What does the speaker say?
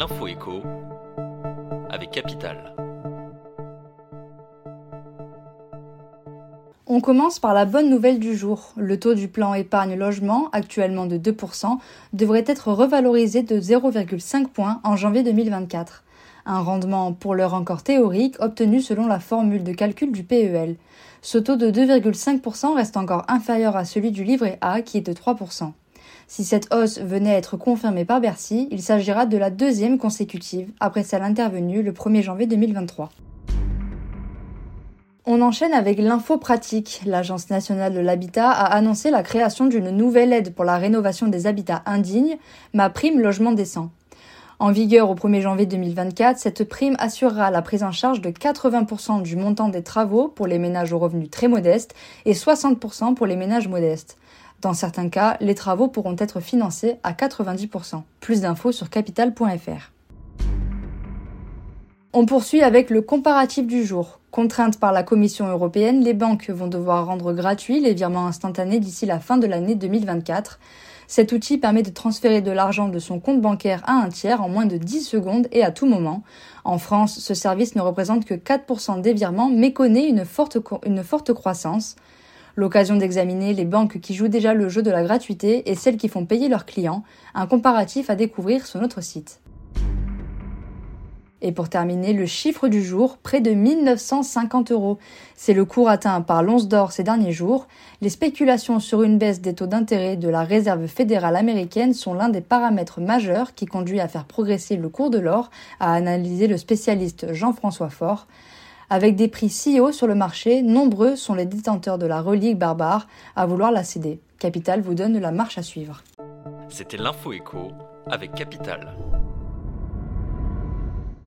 l'info écho avec Capital. On commence par la bonne nouvelle du jour. Le taux du plan épargne logement, actuellement de 2%, devrait être revalorisé de 0,5 points en janvier 2024. Un rendement pour l'heure encore théorique obtenu selon la formule de calcul du PEL. Ce taux de 2,5% reste encore inférieur à celui du livret A qui est de 3%. Si cette hausse venait à être confirmée par Bercy, il s'agira de la deuxième consécutive après celle intervenue le 1er janvier 2023. On enchaîne avec l'info pratique. L'Agence nationale de l'habitat a annoncé la création d'une nouvelle aide pour la rénovation des habitats indignes, ma prime logement décent. En vigueur au 1er janvier 2024, cette prime assurera la prise en charge de 80% du montant des travaux pour les ménages aux revenus très modestes et 60% pour les ménages modestes. Dans certains cas, les travaux pourront être financés à 90%. Plus d'infos sur capital.fr. On poursuit avec le comparatif du jour. Contraintes par la Commission européenne, les banques vont devoir rendre gratuits les virements instantanés d'ici la fin de l'année 2024. Cet outil permet de transférer de l'argent de son compte bancaire à un tiers en moins de 10 secondes et à tout moment. En France, ce service ne représente que 4% des virements mais connaît une forte, une forte croissance. L'occasion d'examiner les banques qui jouent déjà le jeu de la gratuité et celles qui font payer leurs clients, un comparatif à découvrir sur notre site. Et pour terminer, le chiffre du jour, près de 1950 euros. C'est le cours atteint par l'once d'or ces derniers jours. Les spéculations sur une baisse des taux d'intérêt de la Réserve fédérale américaine sont l'un des paramètres majeurs qui conduit à faire progresser le cours de l'or, a analysé le spécialiste Jean-François Faure. Avec des prix si hauts sur le marché, nombreux sont les détenteurs de la relique barbare à vouloir la céder. Capital vous donne la marche à suivre. C'était l'info écho avec Capital.